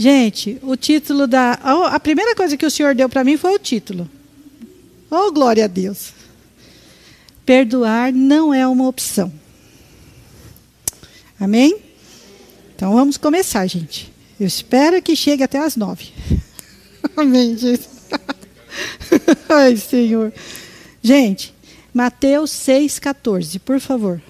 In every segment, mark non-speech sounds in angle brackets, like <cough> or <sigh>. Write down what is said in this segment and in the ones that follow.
Gente, o título da. A primeira coisa que o Senhor deu para mim foi o título. Oh, glória a Deus. Perdoar não é uma opção. Amém? Então vamos começar, gente. Eu espero que chegue até as nove. <laughs> Amém, gente. <laughs> Ai, Senhor. Gente, Mateus 6,14, por favor.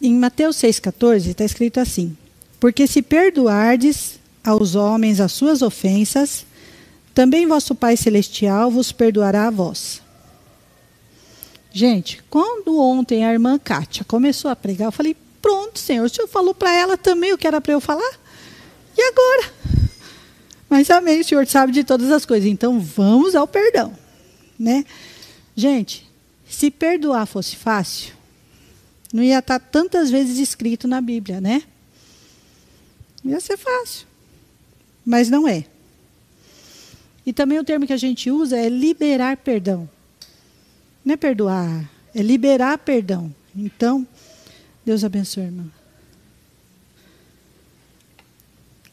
Em Mateus 6,14 está escrito assim: Porque se perdoardes aos homens as suas ofensas, também vosso Pai Celestial vos perdoará a vós. Gente, quando ontem a irmã Kátia começou a pregar, eu falei: Pronto, Senhor, o Senhor falou para ela também o que era para eu falar? E agora? Mas amém, o Senhor sabe de todas as coisas. Então vamos ao perdão. Né? Gente, se perdoar fosse fácil, não ia estar tantas vezes escrito na Bíblia, né? Ia ser fácil. Mas não é. E também o termo que a gente usa é liberar perdão. Não é perdoar, é liberar perdão. Então, Deus abençoe, irmã.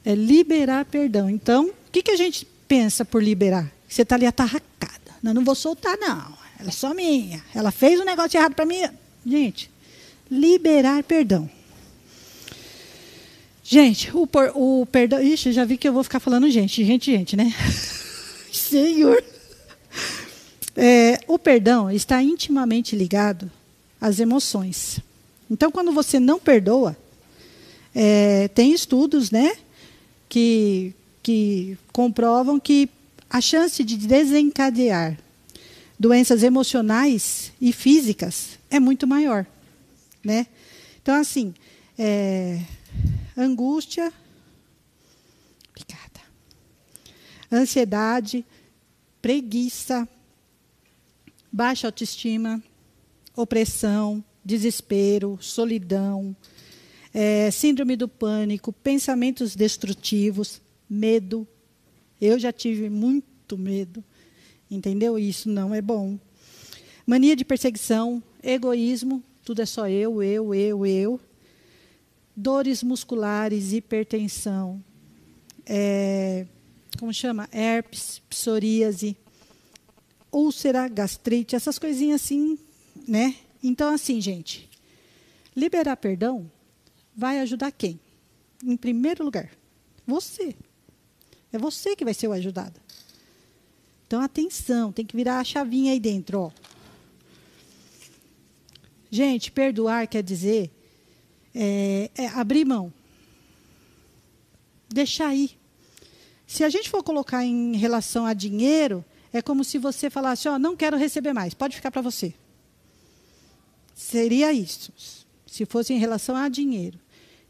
É liberar perdão. Então, o que, que a gente pensa por liberar? Você está ali atarracada. Não, não vou soltar, não. Ela é só minha. Ela fez um negócio errado para mim. Gente, liberar perdão. Gente, o, por, o perdão. Ixi, já vi que eu vou ficar falando gente, gente, gente, né? <laughs> Senhor. É, o perdão está intimamente ligado às emoções. Então, quando você não perdoa, é, tem estudos, né, que, que comprovam que a chance de desencadear doenças emocionais e físicas é muito maior. Né? Então, assim, é, angústia, obrigada, ansiedade, preguiça, baixa autoestima, opressão, desespero, solidão, é, síndrome do pânico, pensamentos destrutivos, medo. Eu já tive muito medo, entendeu? Isso não é bom. Mania de perseguição, egoísmo, tudo é só eu, eu, eu, eu. Dores musculares, hipertensão, é, como chama? Herpes, psoríase, úlcera, gastrite, essas coisinhas assim, né? Então, assim, gente, liberar perdão vai ajudar quem? Em primeiro lugar, você. É você que vai ser o ajudado. Então, atenção, tem que virar a chavinha aí dentro, ó. Gente, perdoar quer dizer é, é abrir mão. Deixar ir. Se a gente for colocar em relação a dinheiro, é como se você falasse: Ó, oh, não quero receber mais, pode ficar para você. Seria isso, se fosse em relação a dinheiro.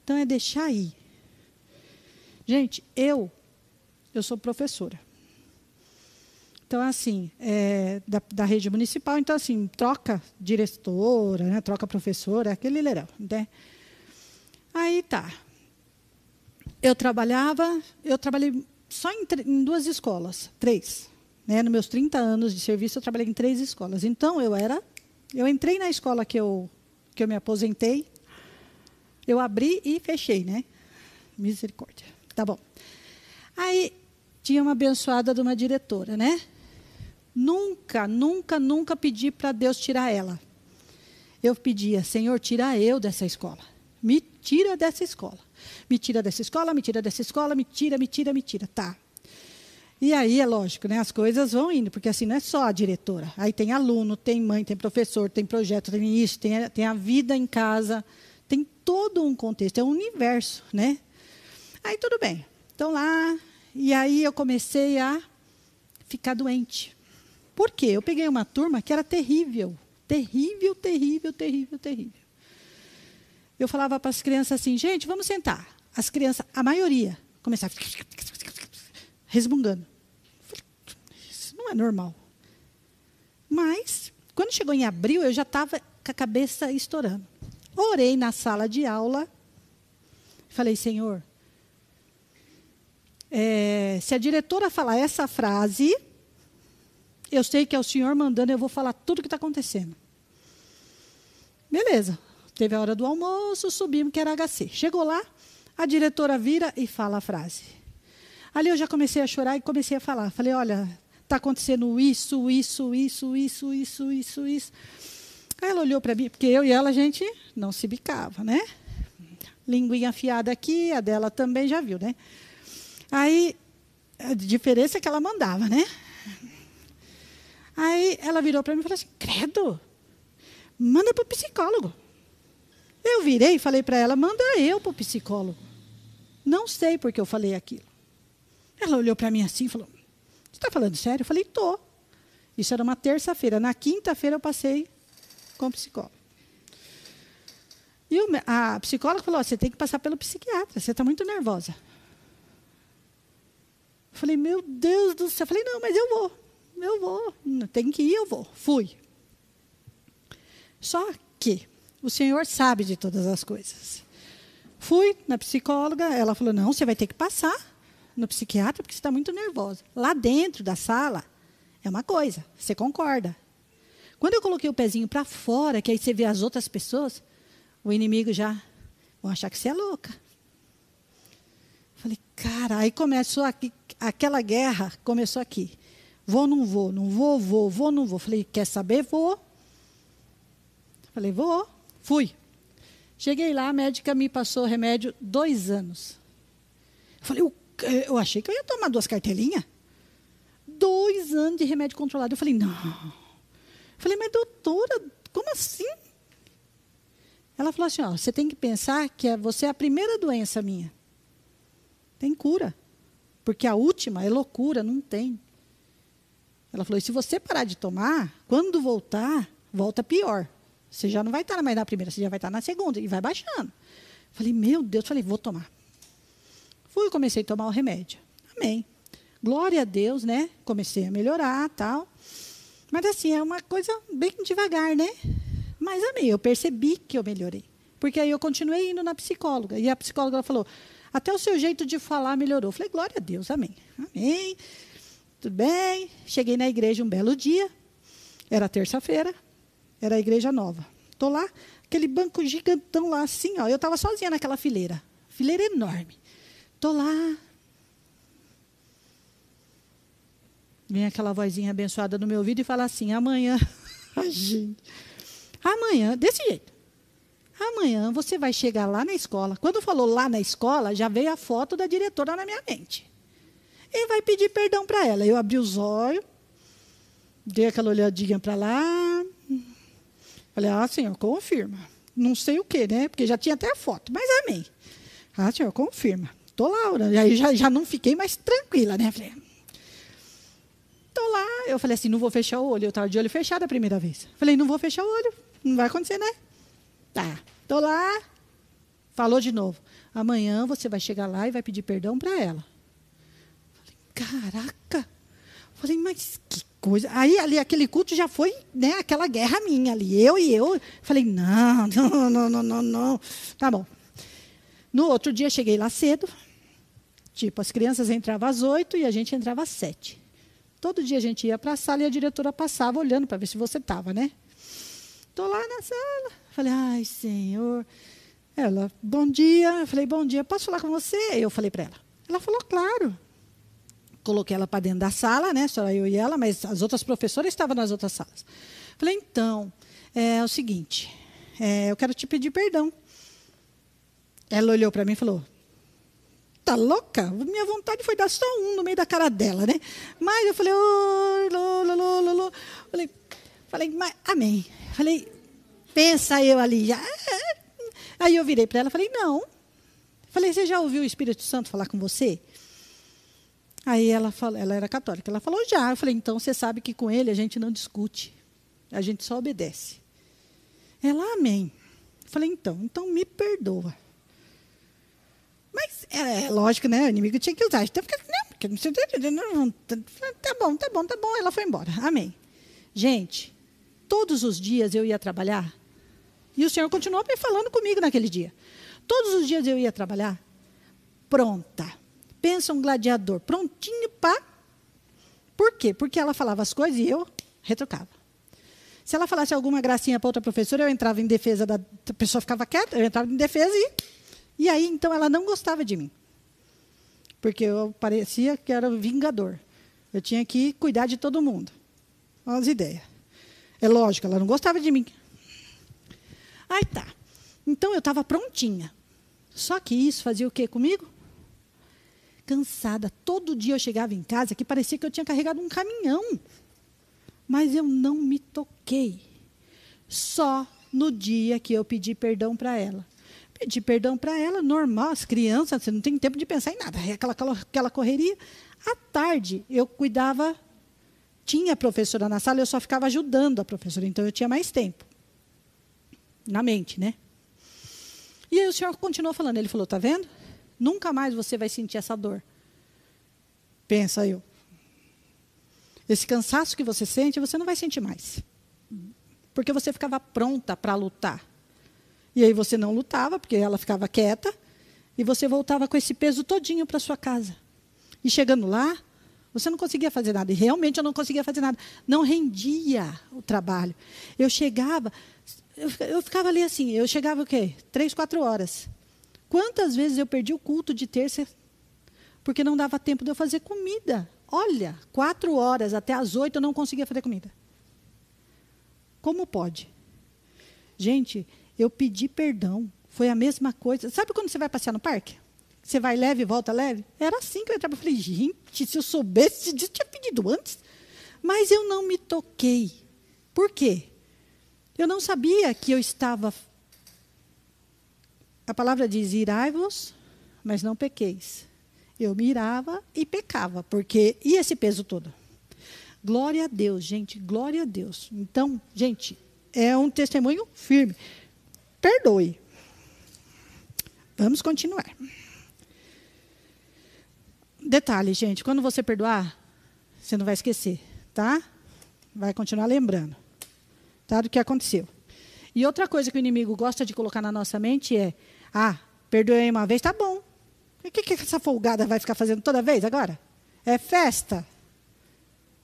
Então é deixar ir. Gente, eu, eu sou professora. Então, assim, é, da, da, rede municipal, então, assim, troca diretora, né, troca professora, aquele leirão. Né? Aí tá. Eu trabalhava, eu trabalhei só em, em duas escolas, três. Né? Nos meus 30 anos de serviço, eu trabalhei em três escolas. Então, eu era. Eu entrei na escola que eu, que eu me aposentei, eu abri e fechei, né? Misericórdia. Tá bom. Aí tinha uma abençoada de uma diretora, né? Nunca, nunca, nunca pedi para Deus tirar ela. Eu pedia, Senhor, tira eu dessa escola. Me tira dessa escola. Me tira dessa escola, me tira dessa escola, me tira, me tira, me tira. Tá. E aí é lógico, né? As coisas vão indo, porque assim não é só a diretora. Aí tem aluno, tem mãe, tem professor, tem projeto, tem isso, tem, tem a vida em casa, tem todo um contexto, é um universo, né? Aí tudo bem. Então lá, e aí eu comecei a ficar doente. Por quê? Eu peguei uma turma que era terrível. Terrível, terrível, terrível, terrível. Eu falava para as crianças assim, gente, vamos sentar. As crianças, a maioria, começava resmungando. Isso não é normal. Mas, quando chegou em abril, eu já estava com a cabeça estourando. Orei na sala de aula. Falei, Senhor, é, se a diretora falar essa frase, eu sei que é o senhor mandando, eu vou falar tudo o que está acontecendo. Beleza. Teve a hora do almoço, subimos, que era HC. Chegou lá, a diretora vira e fala a frase. Ali eu já comecei a chorar e comecei a falar. Falei, olha, está acontecendo isso, isso, isso, isso, isso, isso, isso. Aí ela olhou para mim, porque eu e ela, a gente não se bicava, né? Linguinha afiada aqui, a dela também já viu, né? Aí, a diferença é que ela mandava, né? Aí ela virou para mim e falou assim: Credo, manda para o psicólogo. Eu virei e falei para ela: manda eu para o psicólogo. Não sei porque eu falei aquilo. Ela olhou para mim assim e falou: Você está falando sério? Eu falei: Tô. Isso era uma terça-feira. Na quinta-feira eu passei com o psicólogo. E a psicóloga falou: Você tem que passar pelo psiquiatra, você está muito nervosa. Eu falei: Meu Deus do céu. Eu falei: Não, mas eu vou. Eu vou. Tem que ir, eu vou. Fui. Só que o Senhor sabe de todas as coisas. Fui na psicóloga, ela falou: Não, você vai ter que passar no psiquiatra porque você está muito nervosa. Lá dentro da sala é uma coisa, você concorda. Quando eu coloquei o pezinho para fora, que aí você vê as outras pessoas, o inimigo já vão achar que você é louca. Falei, cara, aí começou aqui, aquela guerra começou aqui. Vou, não vou, não vou, vou, vou, não vou. Falei, quer saber? Vou. Falei, vou. Fui. Cheguei lá, a médica me passou remédio dois anos. Falei, eu achei que eu ia tomar duas cartelinhas. Dois anos de remédio controlado. Eu falei, não. Falei, mas doutora, como assim? Ela falou assim: ó, você tem que pensar que é, você é a primeira doença minha. Tem cura. Porque a última é loucura, não tem. Ela falou: e se você parar de tomar, quando voltar, volta pior. Você já não vai estar mais na primeira, você já vai estar na segunda e vai baixando. Falei, meu Deus, falei, vou tomar. Fui, comecei a tomar o remédio. Amém. Glória a Deus, né? Comecei a melhorar, tal. Mas assim, é uma coisa bem devagar, né? Mas amei, eu percebi que eu melhorei. Porque aí eu continuei indo na psicóloga. E a psicóloga falou: até o seu jeito de falar melhorou. Eu falei, glória a Deus, amém. Amém. Tudo bem. Cheguei na igreja um belo dia. Era terça-feira. Era a igreja nova. Estou lá, aquele banco gigantão lá, assim, ó. Eu estava sozinha naquela fileira. Fileira enorme. Estou lá, Vem aquela vozinha abençoada no meu ouvido e fala assim: amanhã, <laughs> gente, amanhã, desse jeito. Amanhã você vai chegar lá na escola. Quando falou lá na escola, já veio a foto da diretora na minha mente. E vai pedir perdão para ela. Eu abri os olhos, dei aquela olhadinha para lá. Falei, ah, senhor, confirma. Não sei o quê, né? Porque já tinha até a foto, mas amém. Ah, senhor, confirma. Estou lá, e aí já, já não fiquei mais tranquila, né? Falei, Estou lá, eu falei assim, não vou fechar o olho. Eu estava de olho fechado a primeira vez. Falei, não vou fechar o olho, não vai acontecer, né? Tá, estou lá. Falou de novo. Amanhã você vai chegar lá e vai pedir perdão para ela. Caraca. Falei, mas que coisa. Aí ali aquele culto já foi, né, aquela guerra minha ali. Eu e eu. Falei, não, <laughs> não, não, não, não, não. Tá bom. No outro dia cheguei lá cedo. Tipo, as crianças entravam às oito e a gente entrava às sete. Todo dia a gente ia para a sala e a diretora passava olhando para ver se você estava, né? Estou lá na sala. Falei, ai, senhor. Ela, bom dia. Eu falei, bom dia, posso falar com você? Eu falei para ela. Ela falou, claro. Coloquei ela para dentro da sala, né? Só eu e ela, mas as outras professoras estavam nas outras salas. Falei, então, é o seguinte, é, eu quero te pedir perdão. Ela olhou para mim e falou: tá louca? Minha vontade foi dar só um no meio da cara dela, né? Mas eu falei, oh, lô, lô, lô, lô. Falei, falei, mas, amém. Falei, pensa eu ali já. Aí eu virei para ela, falei, não. Falei, você já ouviu o Espírito Santo falar com você? Aí ela ela era católica, ela falou já. Eu falei, então você sabe que com ele a gente não discute, a gente só obedece. Ela, amém. falei, então, então me perdoa. Mas é, é, lógico, né? O inimigo tinha que usar. Então, não, não, não, tá bom, tá bom, tá bom. Ela foi embora. Amém. Gente, todos os dias eu ia trabalhar e o Senhor continuou me falando comigo naquele dia. Todos os dias eu ia trabalhar pronta, Pensa um gladiador, prontinho para. Por quê? Porque ela falava as coisas e eu retrucava. Se ela falasse alguma gracinha para outra professora, eu entrava em defesa da a pessoa ficava quieta, eu entrava em defesa e e aí então ela não gostava de mim. Porque eu parecia que era vingador. Eu tinha que cuidar de todo mundo. Olha as ideias. É lógico, ela não gostava de mim. Aí tá. Então eu estava prontinha. Só que isso fazia o quê comigo? Cansada. Todo dia eu chegava em casa que parecia que eu tinha carregado um caminhão. Mas eu não me toquei. Só no dia que eu pedi perdão para ela. Pedi perdão para ela, normal, as crianças, você não tem tempo de pensar em nada. É aquela, aquela, correria. À tarde, eu cuidava, tinha professora na sala, eu só ficava ajudando a professora, então eu tinha mais tempo. Na mente, né? E aí o senhor continuou falando, ele falou, tá vendo? Nunca mais você vai sentir essa dor. Pensa eu. Esse cansaço que você sente, você não vai sentir mais. Porque você ficava pronta para lutar. E aí você não lutava, porque ela ficava quieta, e você voltava com esse peso todinho para sua casa. E chegando lá, você não conseguia fazer nada. E realmente eu não conseguia fazer nada. Não rendia o trabalho. Eu chegava, eu, eu ficava ali assim, eu chegava o quê? Três, quatro horas. Quantas vezes eu perdi o culto de terça porque não dava tempo de eu fazer comida? Olha, quatro horas até as oito eu não conseguia fazer comida. Como pode? Gente, eu pedi perdão. Foi a mesma coisa. Sabe quando você vai passear no parque? Você vai leve e volta leve? Era assim que eu entrava. Eu falei, gente, se eu soubesse disso, tinha pedido antes. Mas eu não me toquei. Por quê? Eu não sabia que eu estava. A palavra diz: irai-vos, mas não pequeis. Eu mirava e pecava, porque. E esse peso todo? Glória a Deus, gente, glória a Deus. Então, gente, é um testemunho firme. Perdoe. Vamos continuar. Detalhe, gente, quando você perdoar, você não vai esquecer, tá? Vai continuar lembrando, tá? Do que aconteceu. E outra coisa que o inimigo gosta de colocar na nossa mente é: ah, perdoei uma vez, tá bom. O que, que essa folgada vai ficar fazendo toda vez agora? É festa.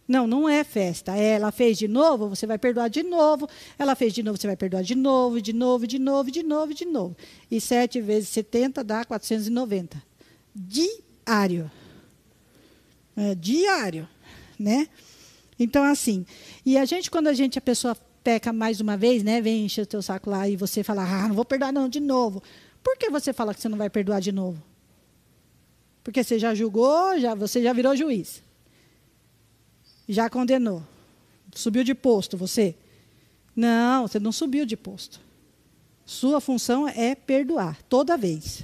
Não, não é festa. É, ela fez de novo, você vai perdoar de novo. Ela fez de novo, você vai perdoar de novo, de novo, de novo, de novo, de novo. E 7 vezes 70 dá 490. Diário. É, diário, né? Então, assim, e a gente, quando a gente, a pessoa peca mais uma vez, né? Vem encher o teu saco lá e você fala, ah, não vou perdoar não, de novo. Por que você fala que você não vai perdoar de novo? Porque você já julgou, já, você já virou juiz. Já condenou. Subiu de posto, você? Não, você não subiu de posto. Sua função é perdoar, toda vez.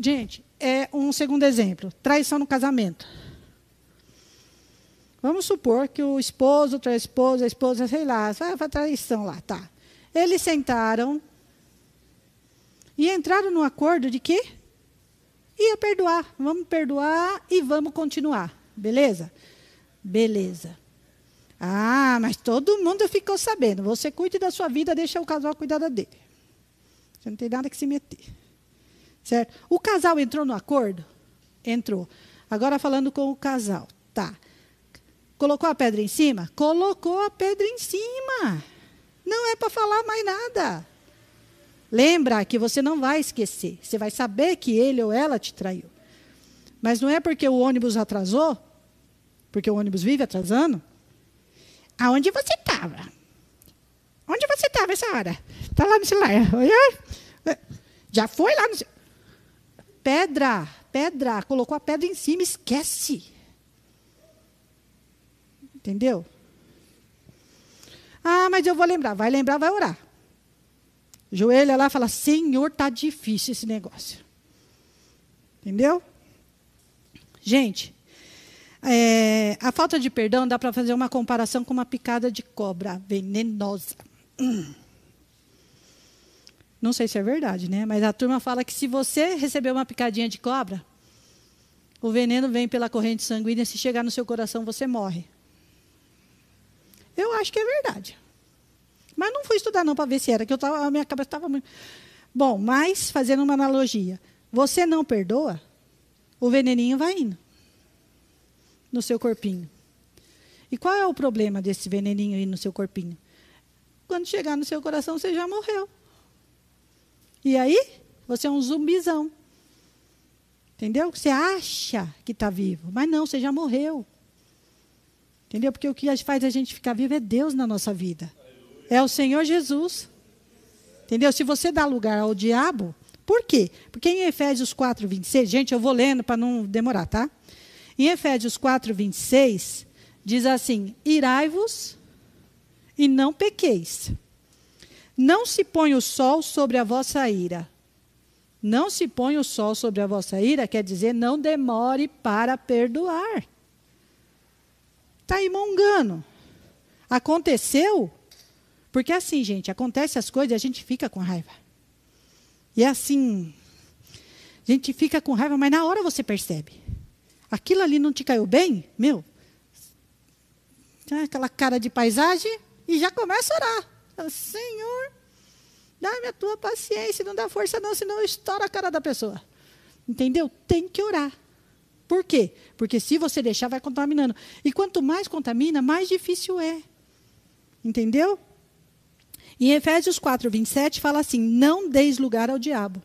Gente, é um segundo exemplo: traição no casamento. Vamos supor que o esposo trai a esposa, a esposa, sei lá, foi traição lá, tá. Eles sentaram e entraram no acordo de que ia perdoar. Vamos perdoar e vamos continuar. Beleza? Beleza. Ah, mas todo mundo ficou sabendo. Você cuide da sua vida, deixa o casal cuidar da dele. Você não tem nada que se meter. Certo? O casal entrou no acordo? Entrou. Agora falando com o casal. Tá. Colocou a pedra em cima? Colocou a pedra em cima. Não é para falar mais nada. Lembra que você não vai esquecer. Você vai saber que ele ou ela te traiu. Mas não é porque o ônibus atrasou, porque o ônibus vive atrasando. Aonde você estava? Onde você estava essa hora? Está lá no celular. Já foi lá no pedra, pedra, colocou a pedra em cima, esquece. Entendeu? Ah, mas eu vou lembrar. Vai lembrar, vai orar. Joelha lá fala: Senhor, tá difícil esse negócio. Entendeu? Gente, é, a falta de perdão dá para fazer uma comparação com uma picada de cobra venenosa. Hum. <clears throat> Não sei se é verdade, né? Mas a turma fala que se você receber uma picadinha de cobra, o veneno vem pela corrente sanguínea, se chegar no seu coração, você morre. Eu acho que é verdade. Mas não fui estudar não para ver se era, que eu tava, a minha cabeça estava muito. Bom, mas fazendo uma analogia, você não perdoa, o veneninho vai indo no seu corpinho. E qual é o problema desse veneninho aí no seu corpinho? Quando chegar no seu coração, você já morreu. E aí, você é um zumbizão. Entendeu? Você acha que está vivo, mas não, você já morreu. Entendeu? Porque o que faz a gente ficar vivo é Deus na nossa vida. É o Senhor Jesus. Entendeu? Se você dá lugar ao diabo, por quê? Porque em Efésios 4, 26, gente, eu vou lendo para não demorar, tá? Em Efésios 4, 26, diz assim: Irai-vos e não pequeis. Não se põe o sol sobre a vossa ira. Não se põe o sol sobre a vossa ira, quer dizer, não demore para perdoar. Está aí mongando. Aconteceu, porque assim, gente, acontece as coisas e a gente fica com raiva. E é assim, a gente fica com raiva, mas na hora você percebe. Aquilo ali não te caiu bem? Meu, aquela cara de paisagem e já começa a orar. Senhor, dá-me a tua paciência, não dá força não, senão estoura a cara da pessoa. Entendeu? Tem que orar. Por quê? Porque se você deixar, vai contaminando. E quanto mais contamina, mais difícil é. Entendeu? Em Efésios 4, 27, fala assim: não deis lugar ao diabo.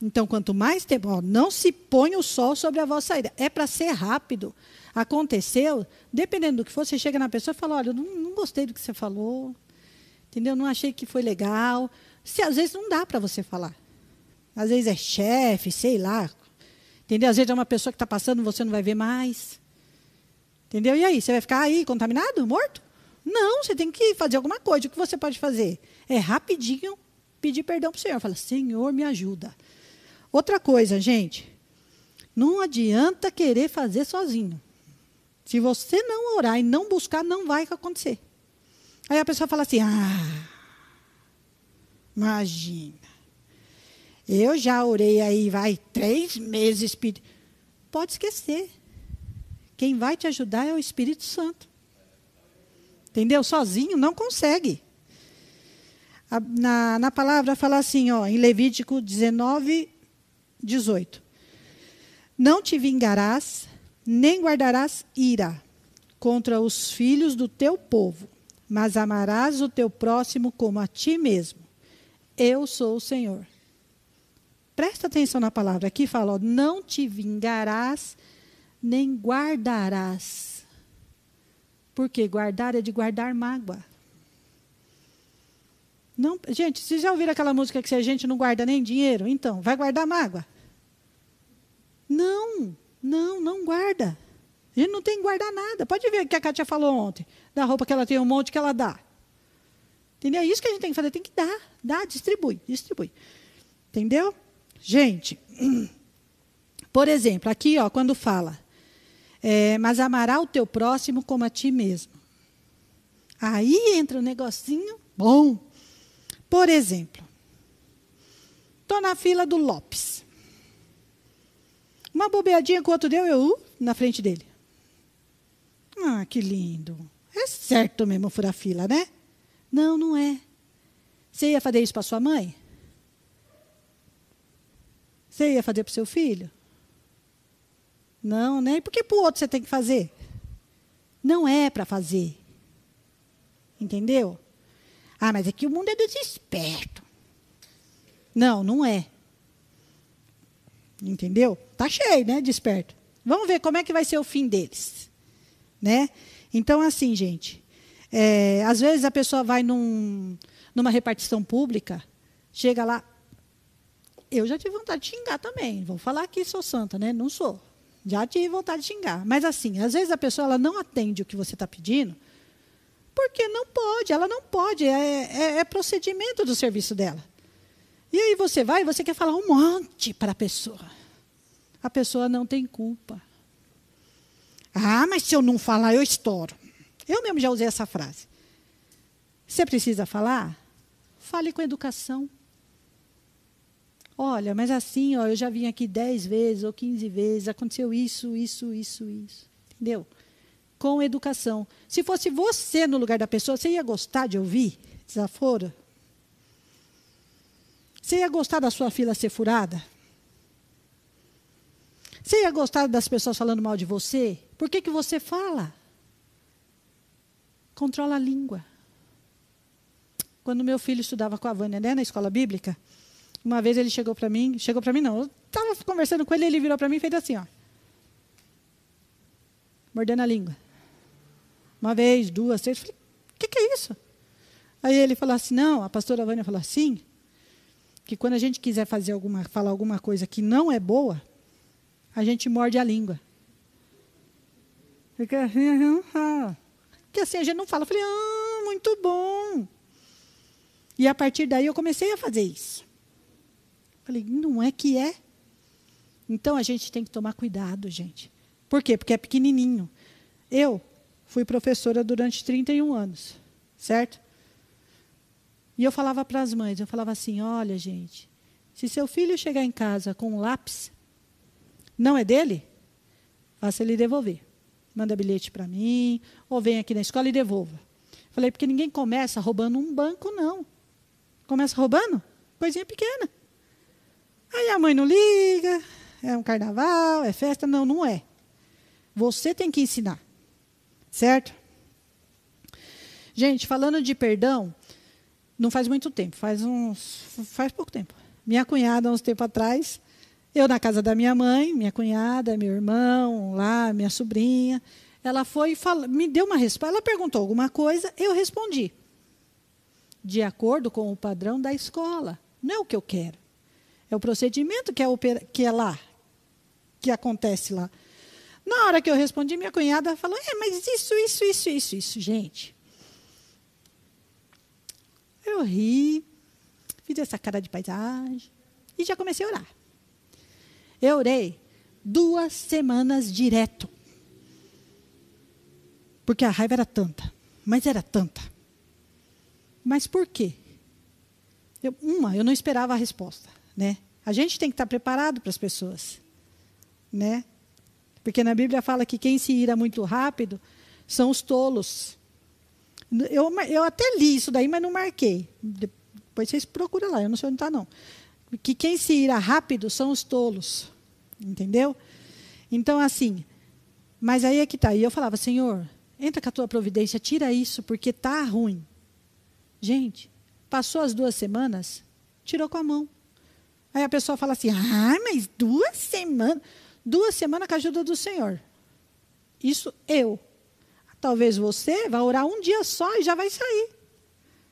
Então, quanto mais tempo, ó, não se põe o sol sobre a vossa ira. É para ser rápido. Aconteceu, dependendo do que for, você chega na pessoa e fala: olha, eu não, não gostei do que você falou, entendeu? Não achei que foi legal. Se às vezes não dá para você falar. Às vezes é chefe, sei lá. Entendeu? Às vezes é uma pessoa que está passando, você não vai ver mais. Entendeu? E aí, você vai ficar aí contaminado, morto? Não, você tem que fazer alguma coisa. O que você pode fazer? É rapidinho pedir perdão para o Senhor. Fala, Senhor, me ajuda. Outra coisa, gente, não adianta querer fazer sozinho. Se você não orar e não buscar, não vai acontecer. Aí a pessoa fala assim: ah, imagina. Eu já orei aí, vai, três meses. Pode esquecer. Quem vai te ajudar é o Espírito Santo. Entendeu? Sozinho não consegue. Na, na palavra fala assim, ó, em Levítico 19, 18. Não te vingarás, nem guardarás ira contra os filhos do teu povo, mas amarás o teu próximo como a ti mesmo. Eu sou o Senhor. Presta atenção na palavra. Aqui fala: ó, não te vingarás, nem guardarás. Porque guardar é de guardar mágoa. Não, gente, vocês já ouviram aquela música que se a gente não guarda nem dinheiro? Então, vai guardar mágoa? Não, não, não guarda. A gente não tem que guardar nada. Pode ver o que a Kátia falou ontem, da roupa que ela tem, um monte que ela dá. Entendeu? É isso que a gente tem que fazer, tem que dar, dá, distribui, distribui. Entendeu? Gente, <clears throat> por exemplo, aqui, ó, quando fala, é, mas amará o teu próximo como a ti mesmo. Aí entra um negocinho bom. Por exemplo, estou na fila do Lopes. Uma bobeadinha que o outro deu, eu uh, na frente dele. Ah, que lindo. É certo mesmo furar fila, né? Não, não é. Você ia fazer isso para sua mãe? Você ia fazer para o seu filho? Não, nem porque para o outro você tem que fazer. Não é para fazer. Entendeu? Ah, mas aqui o mundo é desesperto. Não, não é. Entendeu? Tá cheio, né, desperto. Vamos ver como é que vai ser o fim deles, né? Então, assim, gente, é, às vezes a pessoa vai num, numa repartição pública, chega lá, eu já tive vontade de xingar também. Vou falar que sou santa, né? Não sou. Já tive vontade de xingar. Mas assim, às vezes a pessoa ela não atende o que você está pedindo, porque não pode, ela não pode, é, é, é, procedimento do serviço dela. E aí você vai e você quer falar um monte para a pessoa. A pessoa não tem culpa. Ah, mas se eu não falar, eu estouro. Eu mesmo já usei essa frase. Você precisa falar? Fale com educação. Olha, mas assim, ó, eu já vim aqui 10 vezes ou 15 vezes, aconteceu isso, isso, isso, isso. Entendeu? com educação. Se fosse você no lugar da pessoa, você ia gostar de ouvir desaforo? Você ia gostar da sua fila ser furada? Você ia gostar das pessoas falando mal de você? Por que, que você fala? Controla a língua. Quando meu filho estudava com a Vânia, né, na escola bíblica, uma vez ele chegou para mim, chegou para mim não, eu estava conversando com ele, ele virou para mim e fez assim, ó. Mordendo a língua. Uma vez, duas, três, eu falei, o que, que é isso? Aí ele falou assim, não, a pastora Vânia falou assim, que quando a gente quiser fazer alguma, falar alguma coisa que não é boa, a gente morde a língua. Fica assim. Que assim a gente não fala. Eu falei, ah, muito bom. E a partir daí eu comecei a fazer isso. Falei, não é que é? Então a gente tem que tomar cuidado, gente. Por quê? Porque é pequenininho. Eu fui professora durante 31 anos, certo? E eu falava para as mães, eu falava assim: olha, gente, se seu filho chegar em casa com um lápis, não é dele, faça ele devolver. Manda bilhete para mim, ou vem aqui na escola e devolva. Falei, porque ninguém começa roubando um banco, não. Começa roubando? Coisinha pequena. Aí a mãe não liga, é um carnaval, é festa. Não, não é. Você tem que ensinar. Certo? Gente, falando de perdão, não faz muito tempo, faz uns. faz pouco tempo. Minha cunhada, uns tempo atrás, eu na casa da minha mãe, minha cunhada, meu irmão, lá, minha sobrinha, ela foi e me deu uma resposta. Ela perguntou alguma coisa, eu respondi. De acordo com o padrão da escola. Não é o que eu quero. É o procedimento que é, que é lá, que acontece lá. Na hora que eu respondi, minha cunhada falou: É, mas isso, isso, isso, isso, isso, gente. Eu ri, fiz essa cara de paisagem e já comecei a orar. Eu orei duas semanas direto. Porque a raiva era tanta, mas era tanta. Mas por quê? Eu, uma, eu não esperava a resposta, né? A gente tem que estar preparado para as pessoas, né? Porque na Bíblia fala que quem se ira muito rápido são os tolos. Eu, eu até li isso daí, mas não marquei. Depois vocês procuram lá, eu não sei onde está, não. Que quem se ira rápido são os tolos. Entendeu? Então, assim, mas aí é que está. E eu falava, Senhor, entra com a tua providência, tira isso, porque está ruim. Gente, passou as duas semanas, tirou com a mão. Aí a pessoa fala assim, ah, mas duas semanas. Duas semanas com a ajuda do Senhor. Isso eu. Talvez você vá orar um dia só e já vai sair.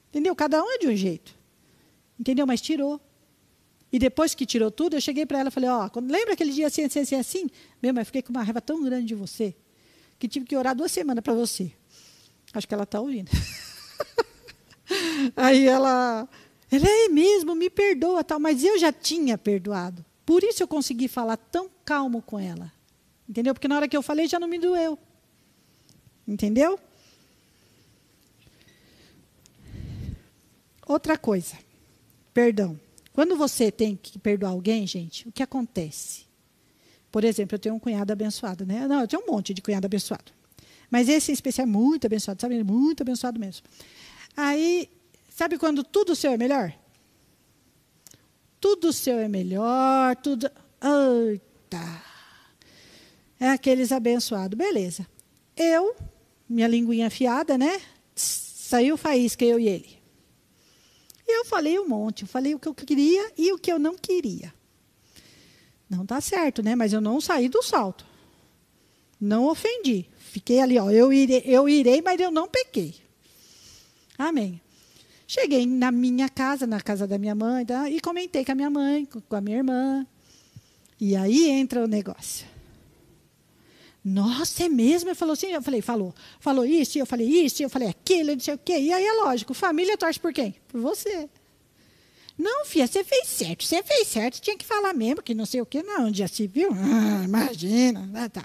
Entendeu? Cada um é de um jeito. Entendeu? Mas tirou. E depois que tirou tudo, eu cheguei para ela e falei, ó, oh, lembra aquele dia assim, assim, assim, assim? Meu, mas fiquei com uma raiva tão grande de você, que tive que orar duas semanas para você. Acho que ela está ouvindo. <laughs> Aí ela, ela é mesmo, me perdoa, tal, mas eu já tinha perdoado. Por isso eu consegui falar tão calmo com ela. Entendeu? Porque na hora que eu falei já não me doeu. Entendeu? Outra coisa, perdão. Quando você tem que perdoar alguém, gente, o que acontece? Por exemplo, eu tenho um cunhado abençoado, né? Não, eu tenho um monte de cunhado abençoado. Mas esse em especial é muito abençoado, sabe? Muito abençoado mesmo. Aí, sabe quando tudo seu é melhor? Tudo seu é melhor, tudo. Eita! É aqueles abençoados. Beleza. Eu minha linguinha afiada, né? Saiu faísca, eu e ele. E eu falei um monte, eu falei o que eu queria e o que eu não queria. Não está certo, né? Mas eu não saí do salto. Não ofendi. Fiquei ali, ó. Eu irei, eu irei, mas eu não pequei. Amém. Cheguei na minha casa, na casa da minha mãe, tá? e comentei com a minha mãe, com a minha irmã. E aí entra o negócio. Nossa, é mesmo? Ele falou assim, eu falei, falou. Falou isso, eu falei isso, eu falei aquilo, não sei o quê. E aí é lógico, família torce por quem? Por você. Não, filha, você fez certo, você fez certo, tinha que falar mesmo, que não sei o quê. Não, já se viu? Ah, <laughs> imagina. Ah, tá.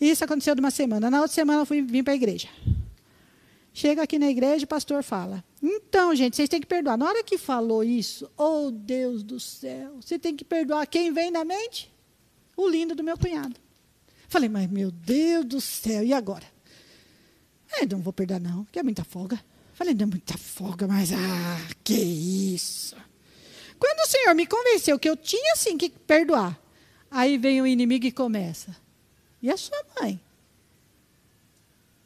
Isso aconteceu de uma semana. Na outra semana eu fui, vim para a igreja. Chega aqui na igreja, o pastor fala. Então, gente, vocês têm que perdoar. Na hora que falou isso, oh Deus do céu, você tem que perdoar quem vem na mente? O lindo do meu cunhado. Falei, mas meu Deus do céu, e agora? É, não vou perder não, que é muita folga. Falei, não é muita folga, mas ah, que isso. Quando o Senhor me convenceu que eu tinha sim que perdoar, Aí vem o inimigo e começa. E a sua mãe?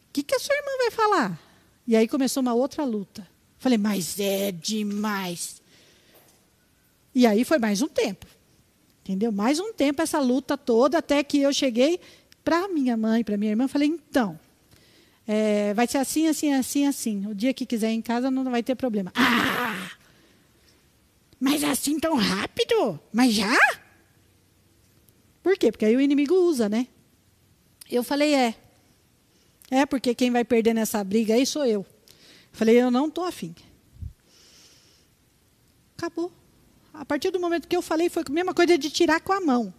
O que, que a sua irmã vai falar? E aí começou uma outra luta. Falei, mas é demais. E aí foi mais um tempo. Entendeu? Mais um tempo essa luta toda, até que eu cheguei para minha mãe, para minha irmã, falei, então, é, vai ser assim, assim, assim, assim. O dia que quiser em casa não vai ter problema. Ah! Mas assim tão rápido? Mas já? Por quê? Porque aí o inimigo usa, né? Eu falei, é. É, porque quem vai perder nessa briga aí sou eu. Falei, eu não estou afim. Acabou. A partir do momento que eu falei, foi a mesma coisa de tirar com a mão.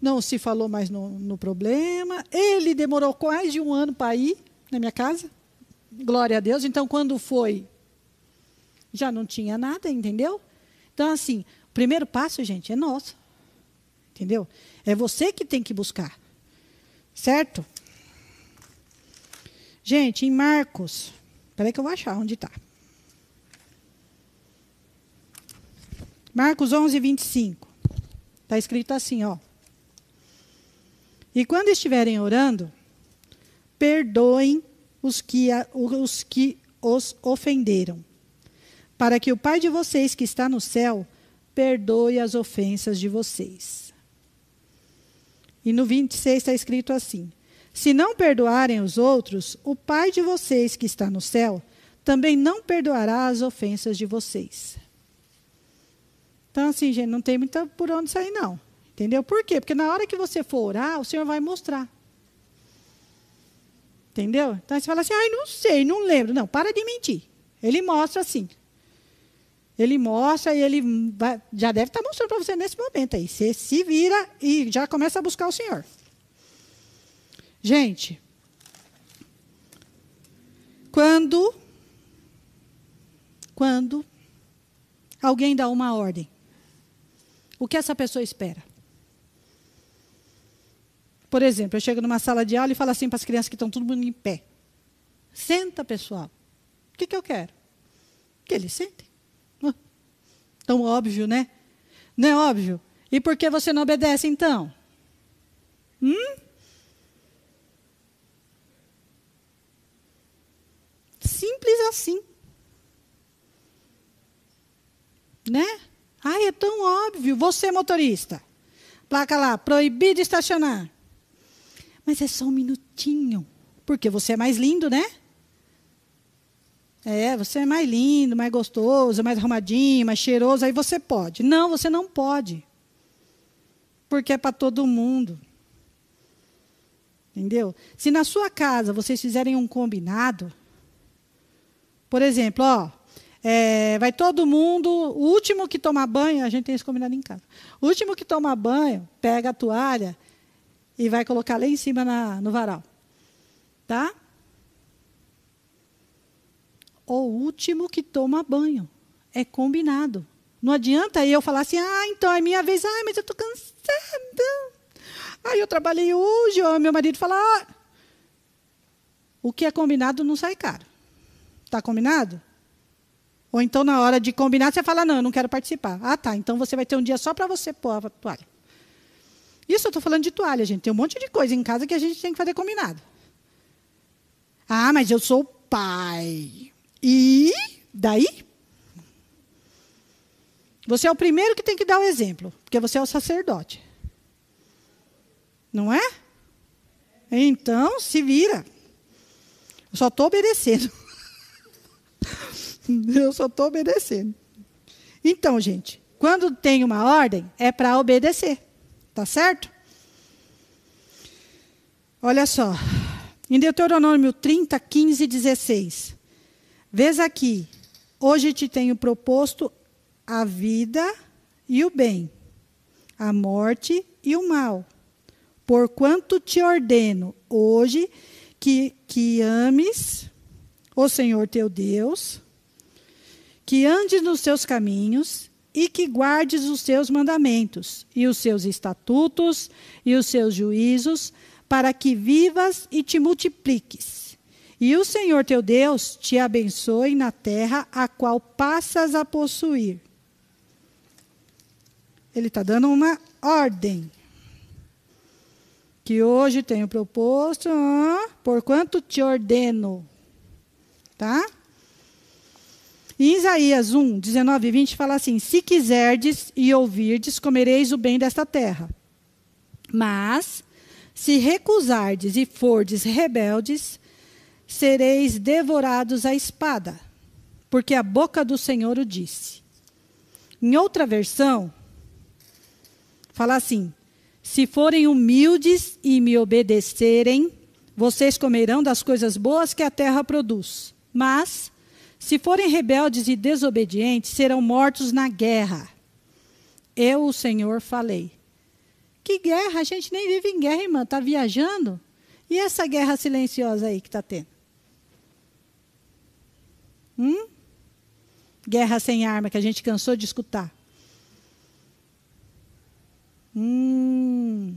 Não se falou mais no, no problema. Ele demorou quase um ano para ir na minha casa. Glória a Deus. Então, quando foi, já não tinha nada, entendeu? Então, assim, o primeiro passo, gente, é nosso. Entendeu? É você que tem que buscar. Certo? Gente, em Marcos. Espera que eu vou achar onde está. Marcos 11, 25. Está escrito assim, ó. E quando estiverem orando, perdoem os que, os que os ofenderam, para que o Pai de vocês que está no céu perdoe as ofensas de vocês. E no 26 está escrito assim: Se não perdoarem os outros, o Pai de vocês que está no céu também não perdoará as ofensas de vocês. Então, assim, gente, não tem muito por onde sair, não. Entendeu? Por quê? Porque na hora que você for orar, o Senhor vai mostrar. Entendeu? Então você fala assim, ai, não sei, não lembro. Não, para de mentir. Ele mostra assim. Ele mostra e ele vai, já deve estar mostrando para você nesse momento aí. Você se vira e já começa a buscar o Senhor. Gente, quando quando alguém dá uma ordem, o que essa pessoa espera? Por exemplo, eu chego numa sala de aula e falo assim para as crianças que estão todo mundo em pé. Senta, pessoal. O que, que eu quero? Que eles sentem. tão óbvio, né? Não é óbvio? E por que você não obedece, então? Hum? Simples assim. Né? Ai, é tão óbvio. Você, motorista. Placa lá, proibido estacionar. Mas é só um minutinho. Porque você é mais lindo, né? É, você é mais lindo, mais gostoso, mais arrumadinho, mais cheiroso, aí você pode. Não, você não pode. Porque é para todo mundo. Entendeu? Se na sua casa vocês fizerem um combinado, por exemplo, ó, é, vai todo mundo, o último que tomar banho, a gente tem isso combinado em casa. O último que tomar banho, pega a toalha e vai colocar lá em cima na, no varal. Tá? O último que toma banho. É combinado. Não adianta eu falar assim, ah, então é minha vez, ah, mas eu estou cansada. Ah, eu trabalhei hoje, ó, meu marido fala, ah. o que é combinado não sai caro. Está combinado? Ou então, na hora de combinar, você fala, não, eu não quero participar. Ah, tá, então você vai ter um dia só para você pôr a toalha. Isso eu estou falando de toalha, gente. Tem um monte de coisa em casa que a gente tem que fazer combinado. Ah, mas eu sou pai. E daí? Você é o primeiro que tem que dar o exemplo, porque você é o sacerdote. Não é? Então, se vira. Eu só estou obedecendo. <laughs> eu só estou obedecendo. Então, gente, quando tem uma ordem, é para obedecer. Tá certo? Olha só. Em Deuteronômio 30, 15 e 16. Vês aqui. Hoje te tenho proposto a vida e o bem, a morte e o mal. Porquanto te ordeno hoje que, que ames o Senhor teu Deus, que andes nos seus caminhos e que guardes os seus mandamentos, e os seus estatutos, e os seus juízos, para que vivas e te multipliques. E o Senhor teu Deus te abençoe na terra a qual passas a possuir. Ele está dando uma ordem. que hoje tenho proposto, ah, por quanto te ordeno. Tá? Em Isaías 1, 19 e 20 fala assim: Se quiserdes e ouvirdes, comereis o bem desta terra. Mas, se recusardes e fordes rebeldes, sereis devorados à espada, porque a boca do Senhor o disse. Em outra versão, fala assim: Se forem humildes e me obedecerem, vocês comerão das coisas boas que a terra produz. Mas, se forem rebeldes e desobedientes, serão mortos na guerra. Eu, o Senhor, falei. Que guerra? A gente nem vive em guerra, irmã. Está viajando? E essa guerra silenciosa aí que está tendo? Hum? Guerra sem arma, que a gente cansou de escutar. Hum.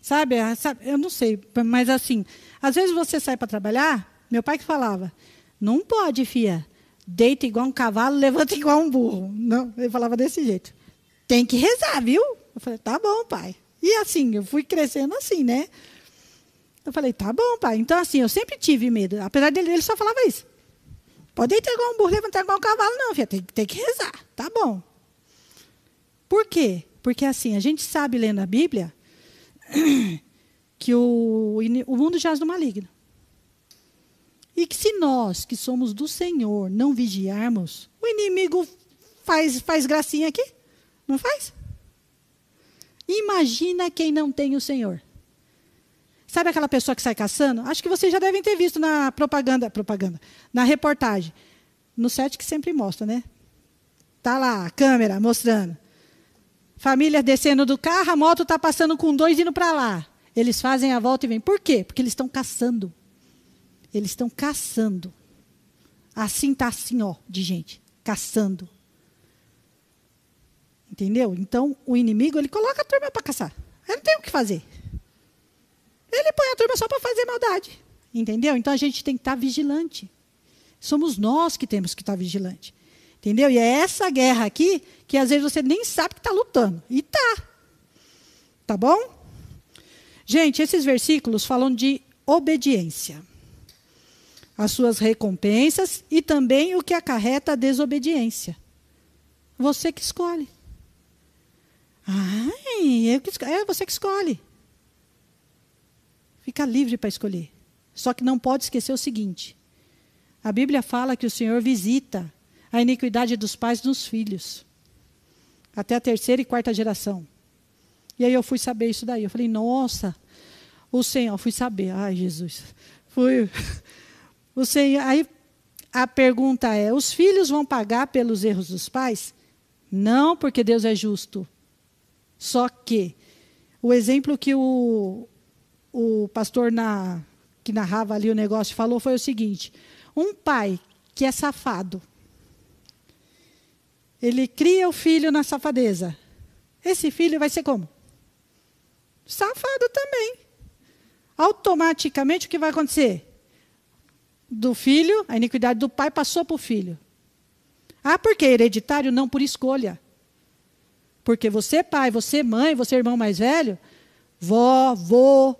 Sabe, sabe, eu não sei, mas assim, às vezes você sai para trabalhar, meu pai que falava, não pode, fia. Deita igual um cavalo, <laughs> levanta igual um burro. Não, ele falava desse jeito. Tem que rezar, viu? Eu falei, tá bom, pai. E assim, eu fui crescendo assim, né? Eu falei, tá bom, pai. Então, assim, eu sempre tive medo. Apesar dele, ele só falava isso. Pode deitar igual um burro, levantar igual um cavalo, não, filha. Tem, tem que rezar. Tá bom. Por quê? Porque, assim, a gente sabe, lendo a Bíblia, <clears throat> que o, o mundo jaz do maligno. E que se nós, que somos do Senhor, não vigiarmos, o inimigo faz, faz gracinha aqui? Não faz? Imagina quem não tem o Senhor. Sabe aquela pessoa que sai caçando? Acho que vocês já devem ter visto na propaganda, propaganda, na reportagem. No set que sempre mostra, né? Tá lá a câmera mostrando. Família descendo do carro, a moto está passando com dois indo para lá. Eles fazem a volta e vêm. Por quê? Porque eles estão caçando. Eles estão caçando. Assim está assim, ó, de gente, caçando. Entendeu? Então, o inimigo, ele coloca a turma para caçar. Ele não tem o que fazer. Ele põe a turma só para fazer maldade. Entendeu? Então, a gente tem que estar tá vigilante. Somos nós que temos que estar tá vigilante. Entendeu? E é essa guerra aqui que às vezes você nem sabe que está lutando. E tá. Tá bom? Gente, esses versículos falam de obediência as suas recompensas e também o que acarreta a desobediência. Você que escolhe. Ai, eu que, é você que escolhe. Fica livre para escolher. Só que não pode esquecer o seguinte: a Bíblia fala que o Senhor visita a iniquidade dos pais nos filhos, até a terceira e quarta geração. E aí eu fui saber isso daí. Eu falei, nossa, o Senhor, fui saber. Ai, Jesus. Fui. <laughs> Senhor, aí a pergunta é: os filhos vão pagar pelos erros dos pais? Não, porque Deus é justo. Só que o exemplo que o, o pastor na, que narrava ali o negócio falou foi o seguinte: um pai que é safado, ele cria o filho na safadeza. Esse filho vai ser como? Safado também. Automaticamente o que vai acontecer? Do filho, a iniquidade do pai passou para o filho. Ah, por que hereditário? Não por escolha. Porque você, pai, você, mãe, você, irmão mais velho, vó, vô,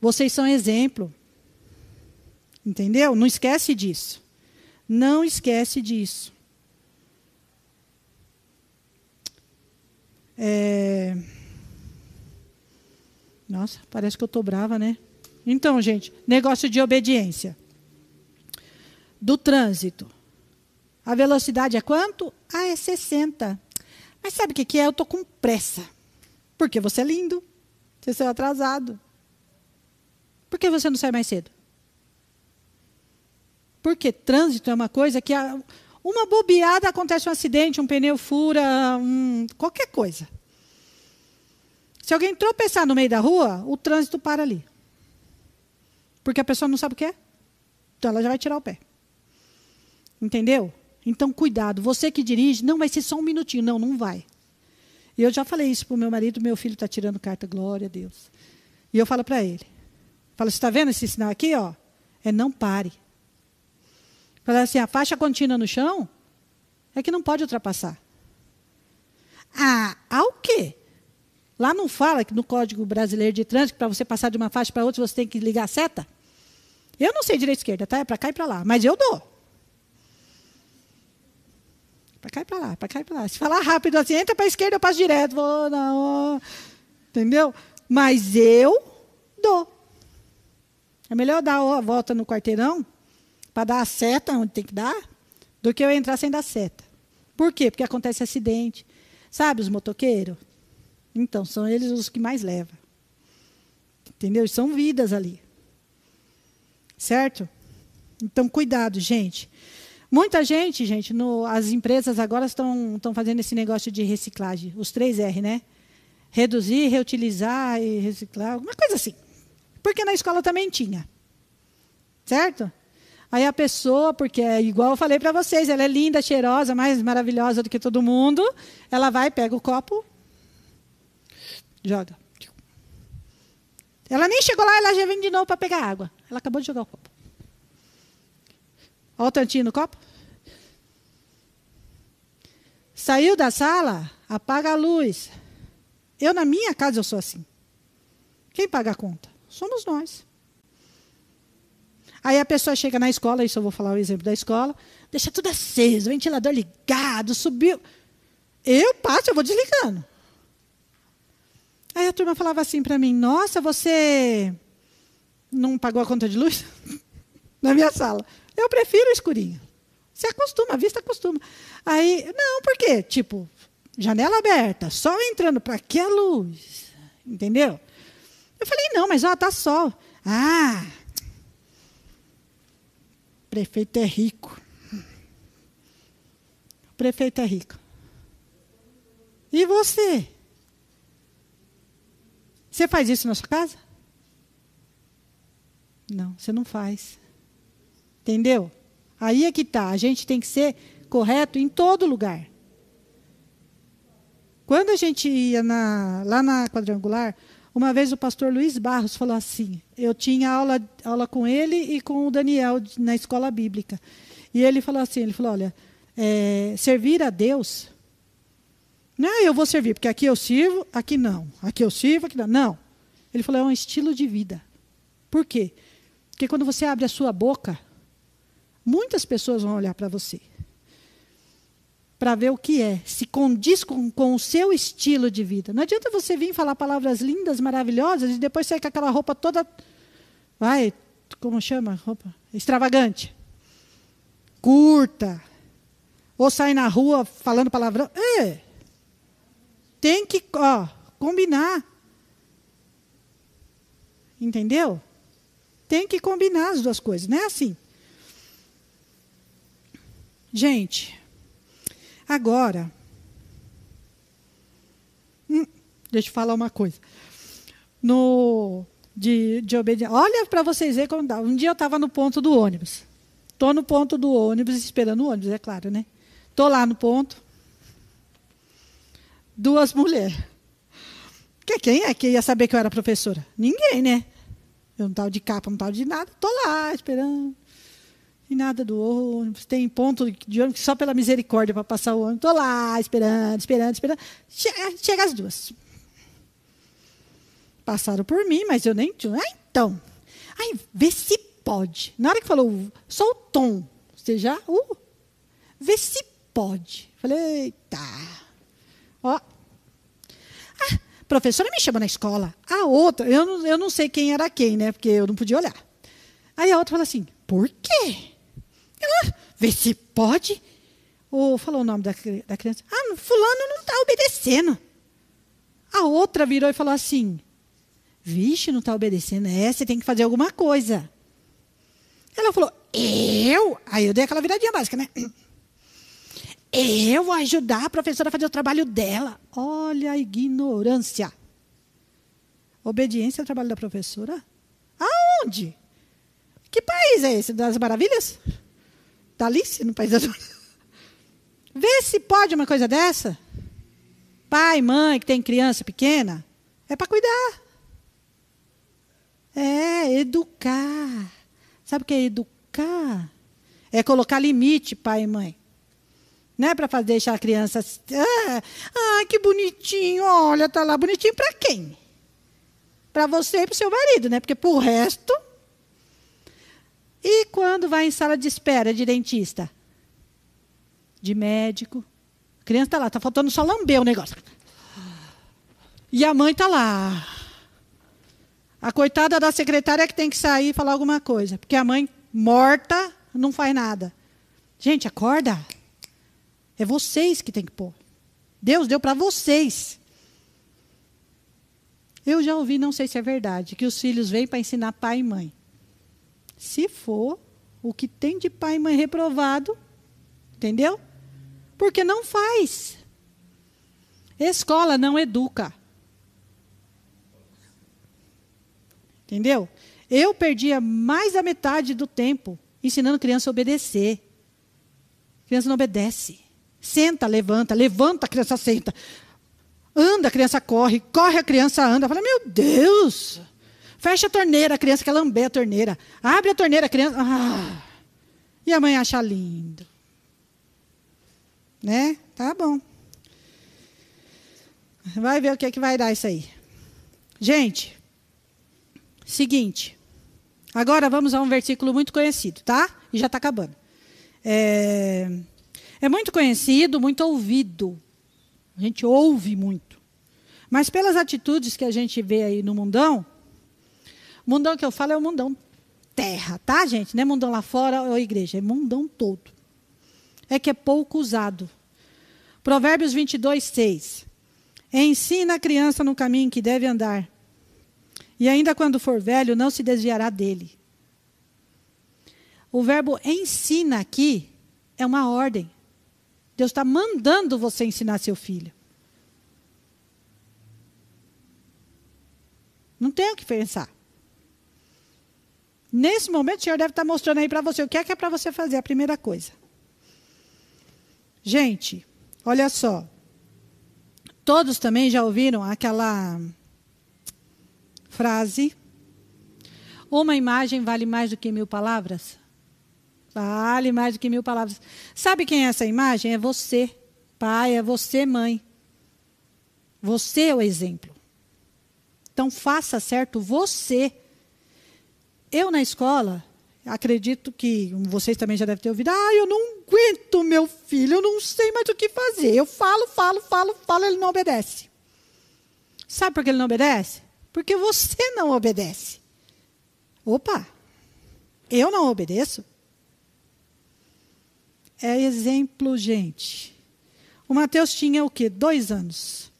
vocês são exemplo. Entendeu? Não esquece disso. Não esquece disso. É... Nossa, parece que eu estou brava, né? Então, gente, negócio de obediência do trânsito. A velocidade é quanto? Ah, é 60. Mas sabe o que é? Eu estou com pressa. Porque você é lindo. Você saiu atrasado. Por que você não sai mais cedo? Porque trânsito é uma coisa que uma bobeada acontece um acidente, um pneu fura, um, qualquer coisa. Se alguém tropeçar no meio da rua, o trânsito para ali. Porque a pessoa não sabe o que é. Então ela já vai tirar o pé. Entendeu? Então, cuidado. Você que dirige, não vai ser só um minutinho. Não, não vai. E eu já falei isso para o meu marido. Meu filho está tirando carta, glória a Deus. E eu falo para ele. Falo, você está vendo esse sinal aqui? Ó? É não pare. Fala assim, a faixa contínua no chão é que não pode ultrapassar. Ah, ao quê? Lá não fala que no Código Brasileiro de Trânsito, para você passar de uma faixa para outra, você tem que ligar a seta? Eu não sei direita e esquerda, tá? É para cá e para lá. Mas eu dou. Para cá e para lá, para cá e para lá. Se falar rápido assim, entra para a esquerda, eu passo direto. Vou, não. Entendeu? Mas eu dou. É melhor dar a volta no quarteirão para dar a seta onde tem que dar, do que eu entrar sem dar seta. Por quê? Porque acontece acidente. Sabe os motoqueiros? Então, são eles os que mais levam. Entendeu? São vidas ali. Certo? Então, cuidado, gente. Muita gente, gente, no, as empresas agora estão, estão fazendo esse negócio de reciclagem, os três R, né? Reduzir, reutilizar e reciclar, alguma coisa assim. Porque na escola também tinha. Certo? Aí a pessoa, porque é igual eu falei para vocês, ela é linda, cheirosa, mais maravilhosa do que todo mundo, ela vai, pega o copo, joga. Ela nem chegou lá, ela já vem de novo para pegar água. Ela acabou de jogar o copo. Olha o tantinho no copo. Saiu da sala, apaga a luz. Eu, na minha casa, eu sou assim. Quem paga a conta? Somos nós. Aí a pessoa chega na escola, isso eu vou falar o exemplo da escola, deixa tudo aceso, ventilador ligado, subiu. Eu passo, eu vou desligando. Aí a turma falava assim para mim: Nossa, você não pagou a conta de luz? <laughs> na minha sala. Eu prefiro escurinho. Você acostuma, a vista acostuma. Aí, não, por quê? Tipo, janela aberta, sol entrando, para que a luz? Entendeu? Eu falei, não, mas ó, tá sol. Ah, prefeito é rico. O prefeito é rico. E você? Você faz isso na sua casa? Não, você não faz. Entendeu? Aí é que está. A gente tem que ser correto em todo lugar. Quando a gente ia na, lá na quadrangular, uma vez o pastor Luiz Barros falou assim: eu tinha aula, aula com ele e com o Daniel na escola bíblica. E ele falou assim: ele falou, olha, é, servir a Deus. Não, é eu vou servir, porque aqui eu sirvo, aqui não. Aqui eu sirvo, aqui não. Não. Ele falou, é um estilo de vida. Por quê? Porque quando você abre a sua boca, muitas pessoas vão olhar para você para ver o que é, se condiz com, com o seu estilo de vida. Não adianta você vir falar palavras lindas, maravilhosas, e depois sair com aquela roupa toda. Vai, como chama? Roupa? Extravagante. Curta. Ou sair na rua falando palavrão. É. Tem que ó, combinar. Entendeu? Tem que combinar as duas coisas, não é assim. Gente, Agora, hum, deixa eu falar uma coisa. No de, de obediência. Olha para vocês verem como dá. Um dia eu estava no ponto do ônibus. Estou no ponto do ônibus, esperando o ônibus, é claro, né? Estou lá no ponto. Duas mulheres. Que, quem é que ia saber que eu era professora? Ninguém, né? Eu não estava de capa, não estava de nada. Estou lá, esperando. E nada do ônibus. Tem ponto de ônibus só pela misericórdia para passar o ônibus. Estou lá, esperando, esperando, esperando. Chega, chega as duas. Passaram por mim, mas eu nem. Ah, então. Aí, vê se pode. Na hora que falou, só o tom. Você já. Uh, vê se pode. Falei, eita. Ó. Ah, professora me chama na escola. A outra, eu não, eu não sei quem era quem, né? Porque eu não podia olhar. Aí a outra falou assim: por quê? Ela, vê se pode. Ou falou o nome da, da criança. Ah, fulano não está obedecendo. A outra virou e falou assim: Vixe, não está obedecendo. É, você tem que fazer alguma coisa. Ela falou: Eu? Aí eu dei aquela viradinha básica, né? <clears throat> Eu vou ajudar a professora a fazer o trabalho dela. Olha a ignorância. Obediência ao trabalho da professora? Aonde? Que país é esse? Das maravilhas? Da Alice no País das Vê se pode uma coisa dessa. Pai, mãe que tem criança pequena, é para cuidar. É educar. Sabe o que é educar? É colocar limite, pai e mãe. Não é para deixar a criança. Ah, ah, que bonitinho, olha, tá lá bonitinho para quem? Para você e para o seu marido, né? Porque para o resto. E quando vai em sala de espera de dentista? De médico. A criança está lá, está faltando só lamber o negócio. E a mãe está lá. A coitada da secretária é que tem que sair e falar alguma coisa. Porque a mãe morta não faz nada. Gente, acorda. É vocês que tem que pôr. Deus deu para vocês. Eu já ouvi, não sei se é verdade, que os filhos vêm para ensinar pai e mãe. Se for, o que tem de pai e mãe reprovado, entendeu? Porque não faz. Escola não educa. Entendeu? Eu perdia mais da metade do tempo ensinando criança a obedecer. Criança não obedece. Senta, levanta, levanta, a criança senta. Anda, a criança corre, corre, a criança anda. Fala, meu Deus! Fecha a torneira, a criança quer lamber a torneira. Abre a torneira, a criança. Ah, e a mãe acha lindo. Né? Tá bom. Vai ver o que, é que vai dar isso aí. Gente, Seguinte. Agora vamos a um versículo muito conhecido, tá? E já está acabando. É, é muito conhecido, muito ouvido. A gente ouve muito. Mas pelas atitudes que a gente vê aí no mundão, mundão que eu falo é o mundão terra, tá, gente? Não é mundão lá fora ou igreja, é mundão todo. É que é pouco usado. Provérbios 22, 6. Ensina a criança no caminho que deve andar e ainda quando for velho, não se desviará dele. O verbo ensina aqui é uma ordem. Deus está mandando você ensinar seu filho. Não tem o que pensar. Nesse momento, o Senhor deve estar mostrando aí para você o que é que é para você fazer, a primeira coisa. Gente, olha só. Todos também já ouviram aquela frase. Uma imagem vale mais do que mil palavras? Vale mais do que mil palavras. Sabe quem é essa imagem? É você, pai, é você, mãe. Você é o exemplo. Então faça certo você. Eu na escola, acredito que vocês também já devem ter ouvido. Ah, eu não aguento meu filho, eu não sei mais o que fazer. Eu falo, falo, falo, falo, ele não obedece. Sabe por que ele não obedece? Porque você não obedece. Opa, eu não obedeço? É exemplo, gente. O Mateus tinha o quê? Dois anos.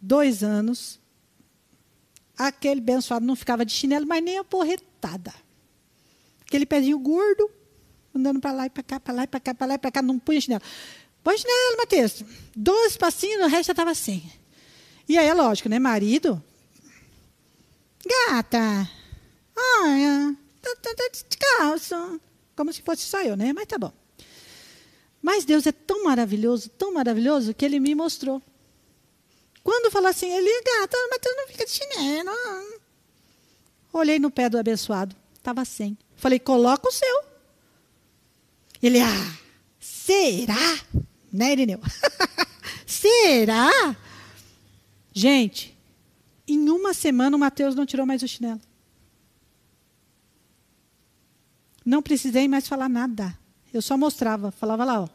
Dois anos. Aquele abençoado não ficava de chinelo, mas nem a porretada. Aquele pezinho gordo, andando para lá e para cá, para lá e para cá, para lá e para cá, não punha chinelo. Põe chinelo, Mateus. Dois passinhos, o resto estava sem. E aí é lógico, né? Marido, Gata, olha, tá, tá, tá descalço. Como se fosse só eu, né? Mas tá bom. Mas Deus é tão maravilhoso, tão maravilhoso, que ele me mostrou. Quando falou assim, ele, gata, mas tu não fica de chinelo. Olhei no pé do abençoado, estava sem. Falei, coloca o seu. Ele, ah, será? Né, Irineu? <laughs> será? Gente, em uma semana, o Mateus não tirou mais o chinelo. Não precisei mais falar nada. Eu só mostrava, falava lá, ó.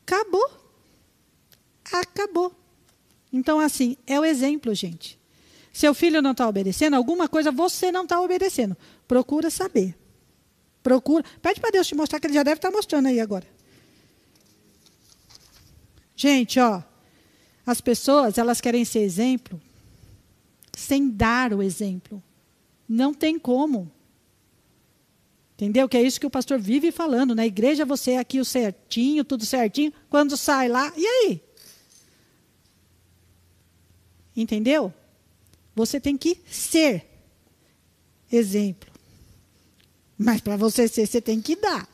Acabou. Acabou. Então, assim, é o exemplo, gente. Seu filho não está obedecendo, alguma coisa você não está obedecendo. Procura saber. Procura. Pede para Deus te mostrar que ele já deve estar tá mostrando aí agora. Gente, ó. As pessoas, elas querem ser exemplo sem dar o exemplo. Não tem como. Entendeu? Que é isso que o pastor vive falando. Na igreja você é aqui o certinho, tudo certinho. Quando sai lá, e aí? Entendeu? Você tem que ser exemplo. Mas para você ser, você tem que dar.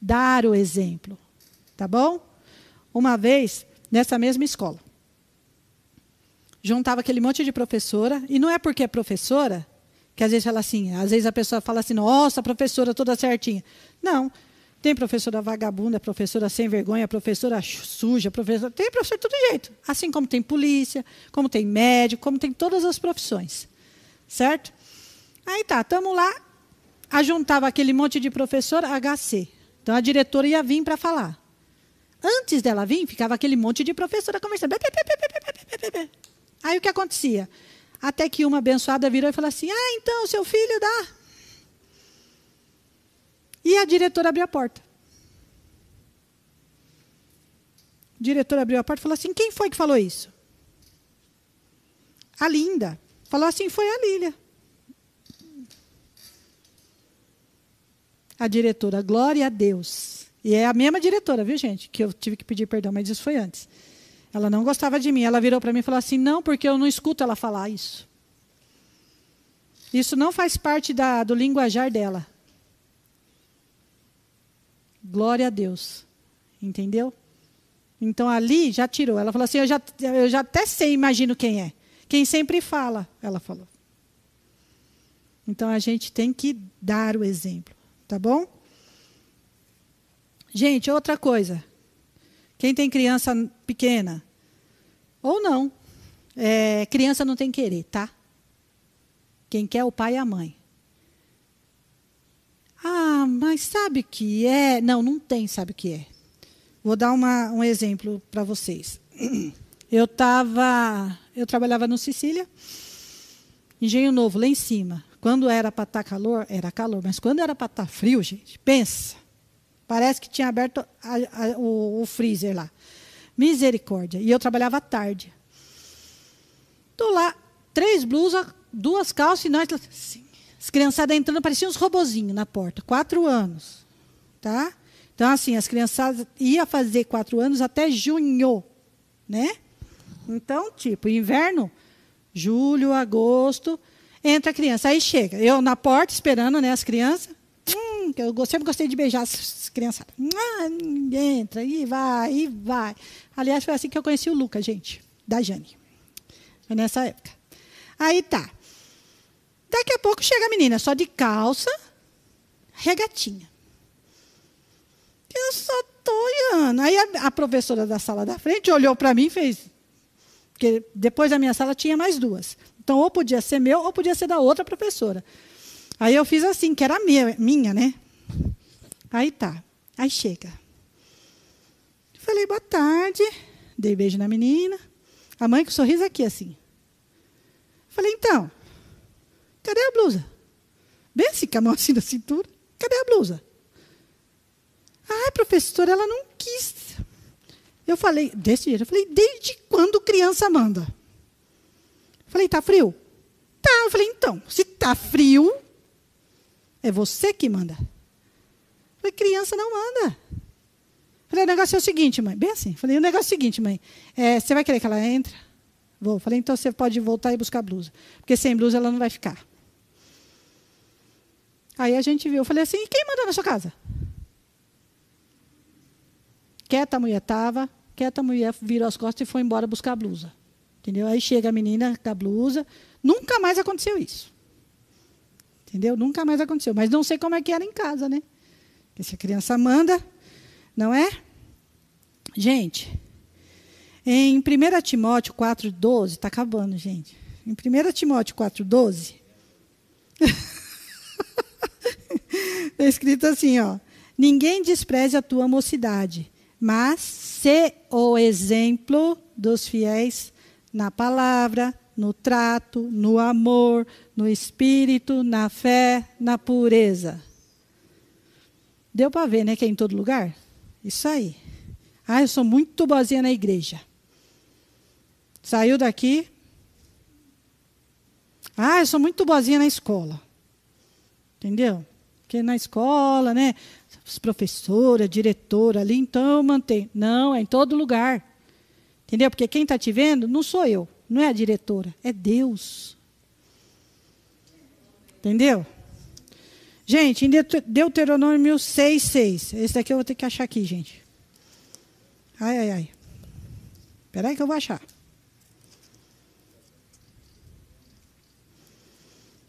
Dar o exemplo. Tá bom? Uma vez, nessa mesma escola. Juntava aquele monte de professora, e não é porque é professora, que às vezes fala assim, às vezes a pessoa fala assim, nossa, professora toda certinha. Não. Tem professora vagabunda, professora sem vergonha, professora suja, professora. Tem professor de todo jeito. Assim como tem polícia, como tem médico, como tem todas as profissões. Certo? Aí tá, estamos lá. Ajuntava aquele monte de professor HC. Então a diretora ia vir para falar. Antes dela vir, ficava aquele monte de professora conversando. Aí o que acontecia? Até que uma abençoada virou e falou assim: Ah, então, seu filho dá. E a diretora abriu a porta. O diretor abriu a porta e falou assim: Quem foi que falou isso? A Linda. Falou assim: Foi a Lília. A diretora, glória a Deus. E é a mesma diretora, viu, gente? Que eu tive que pedir perdão, mas isso foi antes. Ela não gostava de mim. Ela virou para mim e falou assim: Não, porque eu não escuto ela falar isso. Isso não faz parte da, do linguajar dela. Glória a Deus. Entendeu? Então ali já tirou. Ela falou assim: eu já, eu já até sei, imagino quem é. Quem sempre fala, ela falou. Então a gente tem que dar o exemplo. Tá bom? Gente, outra coisa. Quem tem criança pequena, ou não, é, criança não tem querer, tá? Quem quer é o pai e a mãe. Ah, mas sabe o que é? Não, não tem, sabe o que é. Vou dar uma, um exemplo para vocês. <clears throat> Eu tava, eu trabalhava no Sicília, Engenho Novo, lá em cima. Quando era para estar tá calor, era calor, mas quando era para estar tá frio, gente, pensa. Parece que tinha aberto a, a, o, o, freezer lá. Misericórdia. E eu trabalhava tarde. Estou lá, três blusas, duas calças e nós. Assim, as criançadas entrando, pareciam uns robozinhos na porta. Quatro anos. Tá? Então, assim, as criançadas iam fazer quatro anos até junho. Né? Então, tipo, inverno, julho, agosto, entra a criança. Aí chega. Eu na porta esperando né, as crianças. Hum, eu sempre gostei de beijar as crianças. Ah, entra, e vai, e vai. Aliás, foi assim que eu conheci o Lucas, gente, da Jane. Foi nessa época. Aí tá. Daqui a pouco chega a menina só de calça, regatinha. Eu só tô olhando. Aí a, a professora da sala da frente olhou para mim e fez. Porque depois da minha sala tinha mais duas. Então, ou podia ser meu, ou podia ser da outra professora. Aí eu fiz assim, que era minha, minha né? Aí tá. Aí chega. Falei, boa tarde. Dei beijo na menina. A mãe com sorriso aqui, assim. Falei, então, cadê a blusa? <laughs> Assim, com a mão assim na cintura. Cadê a blusa? Ai, professora, ela não quis. Eu falei, desse jeito, eu falei, desde quando criança manda? Eu falei, tá frio? Tá. Eu falei, então, se tá frio, é você que manda. Eu falei, criança não manda. Eu falei, o negócio é o seguinte, mãe. Bem assim. Eu falei, o negócio é o seguinte, mãe. É, você vai querer que ela entre? Vou. Eu falei, então você pode voltar e buscar a blusa. Porque sem blusa ela não vai ficar. Aí a gente viu. Eu falei assim, e quem mandou na sua casa? Quieta a mulher estava, quieta a mulher virou as costas e foi embora buscar a blusa. Entendeu? Aí chega a menina com a blusa. Nunca mais aconteceu isso. Entendeu? Nunca mais aconteceu. Mas não sei como é que era em casa, né? Porque se a criança manda, não é? Gente, em 1 Timóteo 4,12, está acabando, gente. Em 1 Timóteo 4,12, <laughs> está <laughs> escrito assim, ó. Ninguém despreze a tua mocidade, mas se o exemplo dos fiéis na palavra, no trato, no amor, no espírito, na fé, na pureza. Deu para ver, né, que é em todo lugar? Isso aí. Ah, eu sou muito boazinha na igreja. Saiu daqui. Ah, eu sou muito boazinha na escola. Entendeu? Porque na escola, né? Professora, diretora ali, então mantenho. Não, é em todo lugar. Entendeu? Porque quem está te vendo não sou eu, não é a diretora, é Deus. Entendeu? Gente, em Deuteronômio 6, 6. Esse daqui eu vou ter que achar aqui, gente. Ai, ai, ai. Espera aí que eu vou achar.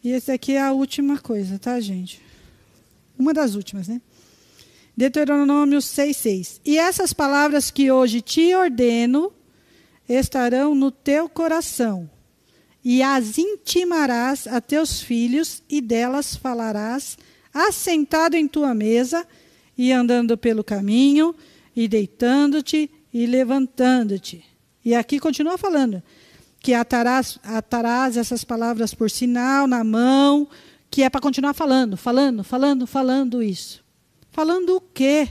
E esse aqui é a última coisa, tá, gente? Uma das últimas, né? Deuteronômio 6,6. E essas palavras que hoje te ordeno estarão no teu coração, e as intimarás a teus filhos, e delas falarás, assentado em tua mesa, e andando pelo caminho, e deitando-te e levantando-te. E aqui continua falando que atarás, atarás essas palavras por sinal na mão, que é para continuar falando, falando, falando, falando isso. Falando o quê?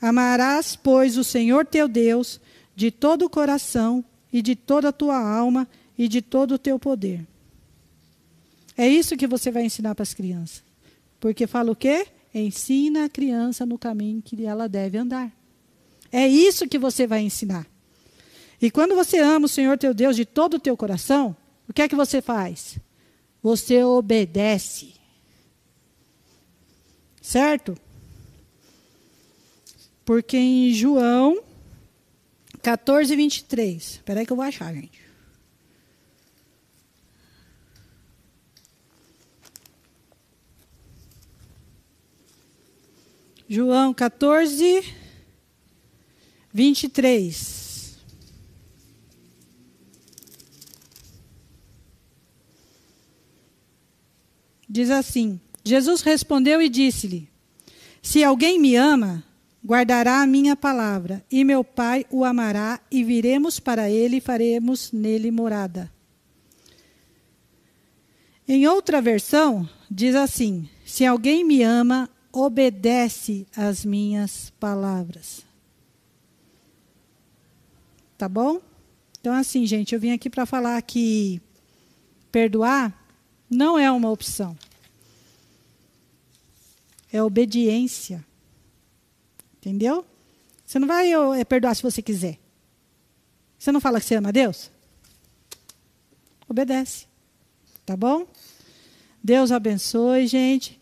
Amarás, pois, o Senhor teu Deus de todo o coração e de toda a tua alma e de todo o teu poder. É isso que você vai ensinar para as crianças. Porque fala o quê? Ensina a criança no caminho que ela deve andar. É isso que você vai ensinar. E quando você ama o Senhor teu Deus de todo o teu coração, o que é que você faz? Você obedece. Certo? Porque em João 14, 23. Espera aí que eu vou achar, gente. João 14, 23. Diz assim: Jesus respondeu e disse-lhe: Se alguém me ama, guardará a minha palavra, e meu Pai o amará, e viremos para ele e faremos nele morada. Em outra versão, diz assim: Se alguém me ama, obedece às minhas palavras. Tá bom? Então, assim, gente, eu vim aqui para falar que perdoar não é uma opção é obediência. Entendeu? Você não vai é, perdoar se você quiser. Você não fala que você ama Deus? Obedece. Tá bom? Deus abençoe, gente.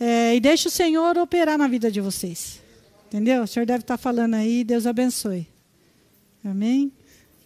É, e deixe o Senhor operar na vida de vocês. Entendeu? O Senhor deve estar falando aí, Deus abençoe. Amém?